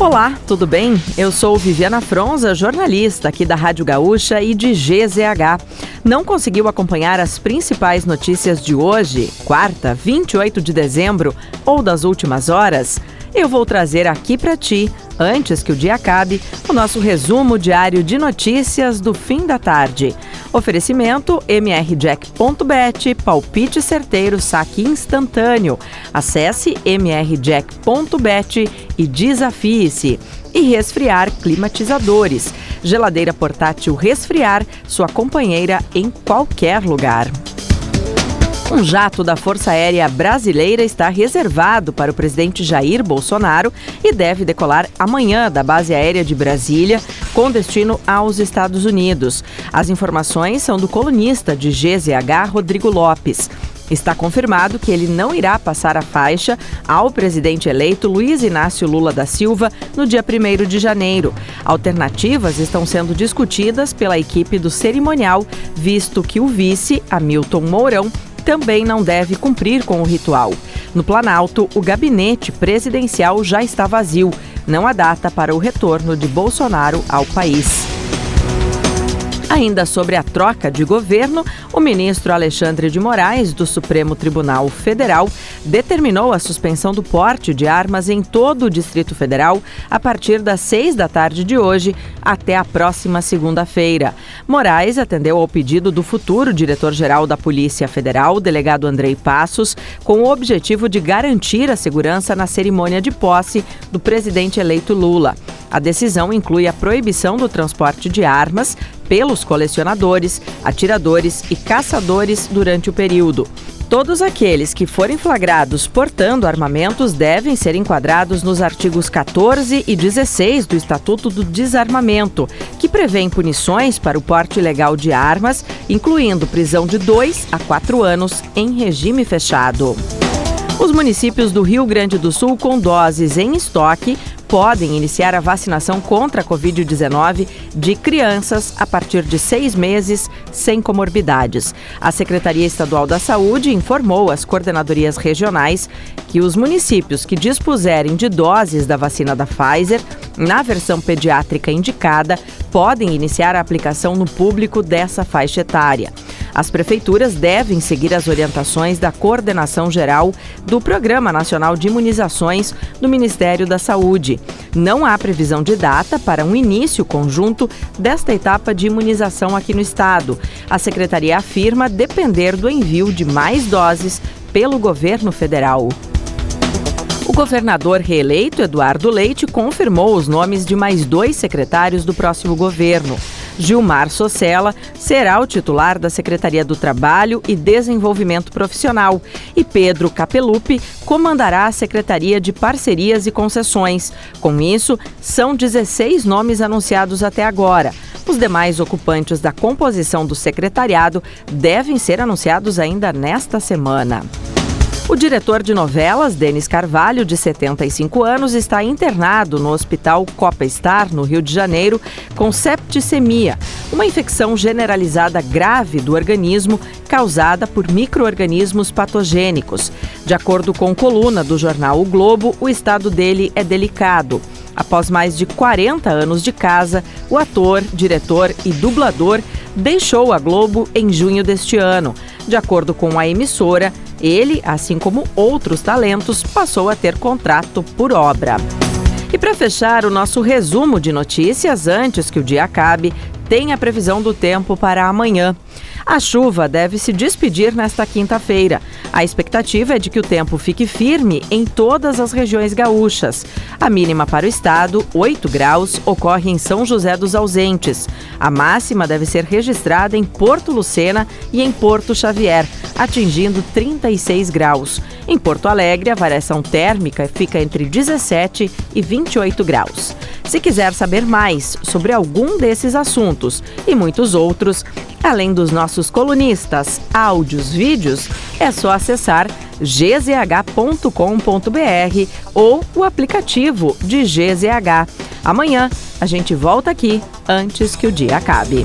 Olá, tudo bem? Eu sou Viviana Fronza, jornalista aqui da Rádio Gaúcha e de GZH. Não conseguiu acompanhar as principais notícias de hoje, quarta, 28 de dezembro, ou das últimas horas? Eu vou trazer aqui para ti, antes que o dia acabe, o nosso resumo diário de notícias do fim da tarde. Oferecimento mrjack.bet, palpite certeiro, saque instantâneo. Acesse mrjack.bet e desafie-se. E resfriar climatizadores. Geladeira portátil resfriar, sua companheira em qualquer lugar. Um jato da Força Aérea Brasileira está reservado para o presidente Jair Bolsonaro e deve decolar amanhã da base aérea de Brasília, com destino aos Estados Unidos. As informações são do colunista de GZH, Rodrigo Lopes. Está confirmado que ele não irá passar a faixa ao presidente eleito Luiz Inácio Lula da Silva no dia 1 de janeiro. Alternativas estão sendo discutidas pela equipe do cerimonial, visto que o vice, Hamilton Mourão, também não deve cumprir com o ritual. No Planalto, o gabinete presidencial já está vazio. Não há data para o retorno de Bolsonaro ao país. Ainda sobre a troca de governo, o ministro Alexandre de Moraes, do Supremo Tribunal Federal, determinou a suspensão do porte de armas em todo o Distrito Federal a partir das seis da tarde de hoje até a próxima segunda-feira. Moraes atendeu ao pedido do futuro diretor-geral da Polícia Federal, delegado Andrei Passos, com o objetivo de garantir a segurança na cerimônia de posse do presidente eleito Lula. A decisão inclui a proibição do transporte de armas pelos colecionadores, atiradores e caçadores durante o período. Todos aqueles que forem flagrados portando armamentos devem ser enquadrados nos artigos 14 e 16 do Estatuto do Desarmamento, que prevêem punições para o porte ilegal de armas, incluindo prisão de 2 a 4 anos em regime fechado. Os municípios do Rio Grande do Sul com doses em estoque podem iniciar a vacinação contra a Covid-19 de crianças a partir de seis meses sem comorbidades. A Secretaria Estadual da Saúde informou às coordenadorias regionais que os municípios que dispuserem de doses da vacina da Pfizer na versão pediátrica indicada podem iniciar a aplicação no público dessa faixa etária. As prefeituras devem seguir as orientações da Coordenação Geral do Programa Nacional de Imunizações do Ministério da Saúde. Não há previsão de data para um início conjunto desta etapa de imunização aqui no estado. A secretaria afirma depender do envio de mais doses pelo governo federal. O governador reeleito, Eduardo Leite, confirmou os nomes de mais dois secretários do próximo governo. Gilmar Socella será o titular da Secretaria do Trabalho e Desenvolvimento Profissional e Pedro Capelupi comandará a Secretaria de Parcerias e Concessões. Com isso, são 16 nomes anunciados até agora. Os demais ocupantes da composição do secretariado devem ser anunciados ainda nesta semana. O diretor de novelas, Denis Carvalho, de 75 anos, está internado no Hospital Copa Star, no Rio de Janeiro, com septicemia, uma infecção generalizada grave do organismo causada por microorganismos patogênicos. De acordo com coluna do jornal O Globo, o estado dele é delicado. Após mais de 40 anos de casa, o ator, diretor e dublador deixou a Globo em junho deste ano. De acordo com a emissora, ele, assim como outros talentos, passou a ter contrato por obra. E para fechar o nosso resumo de notícias, antes que o dia acabe, tem a previsão do tempo para amanhã. A chuva deve se despedir nesta quinta-feira. A expectativa é de que o tempo fique firme em todas as regiões gaúchas. A mínima para o estado, 8 graus, ocorre em São José dos Ausentes. A máxima deve ser registrada em Porto Lucena e em Porto Xavier, atingindo 36 graus. Em Porto Alegre, a variação térmica fica entre 17 e 28 graus. Se quiser saber mais sobre algum desses assuntos e muitos outros, além dos nossos colunistas, áudios, vídeos, é só acessar gzh.com.br ou o aplicativo de GZH. Amanhã a gente volta aqui antes que o dia acabe.